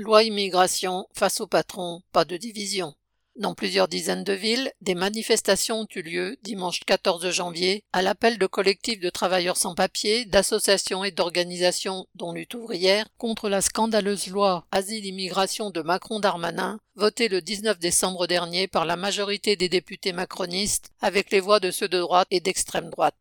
Loi immigration, face au patron, pas de division. Dans plusieurs dizaines de villes, des manifestations ont eu lieu dimanche 14 janvier à l'appel de collectifs de travailleurs sans papier, d'associations et d'organisations, dont lutte ouvrière, contre la scandaleuse loi Asile-immigration de Macron-Darmanin, votée le 19 décembre dernier par la majorité des députés macronistes avec les voix de ceux de droite et d'extrême droite.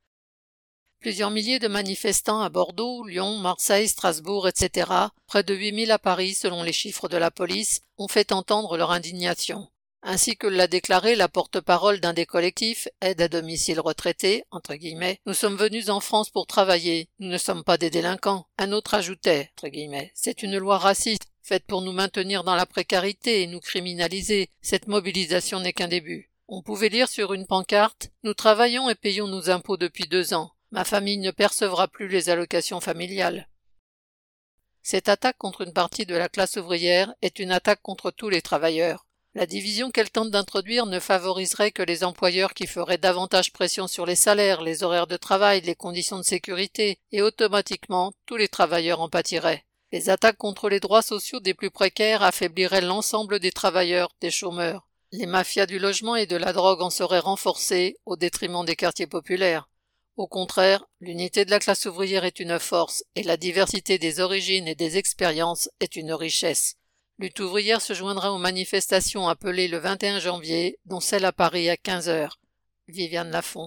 Plusieurs milliers de manifestants à Bordeaux, Lyon, Marseille, Strasbourg, etc., près de 8000 à Paris selon les chiffres de la police, ont fait entendre leur indignation ainsi que l'a déclaré la porte-parole d'un des collectifs Aide à domicile retraité, entre guillemets, nous sommes venus en France pour travailler, nous ne sommes pas des délinquants. Un autre ajoutait, entre guillemets, c'est une loi raciste, faite pour nous maintenir dans la précarité et nous criminaliser. Cette mobilisation n'est qu'un début. On pouvait lire sur une pancarte Nous travaillons et payons nos impôts depuis deux ans. Ma famille ne percevra plus les allocations familiales. Cette attaque contre une partie de la classe ouvrière est une attaque contre tous les travailleurs. La division qu'elle tente d'introduire ne favoriserait que les employeurs qui feraient davantage pression sur les salaires, les horaires de travail, les conditions de sécurité, et automatiquement tous les travailleurs en pâtiraient. Les attaques contre les droits sociaux des plus précaires affaibliraient l'ensemble des travailleurs, des chômeurs. Les mafias du logement et de la drogue en seraient renforcées au détriment des quartiers populaires. Au contraire, l'unité de la classe ouvrière est une force et la diversité des origines et des expériences est une richesse. Lutte ouvrière se joindra aux manifestations appelées le 21 janvier, dont celle à Paris à 15 heures. Viviane Lafont.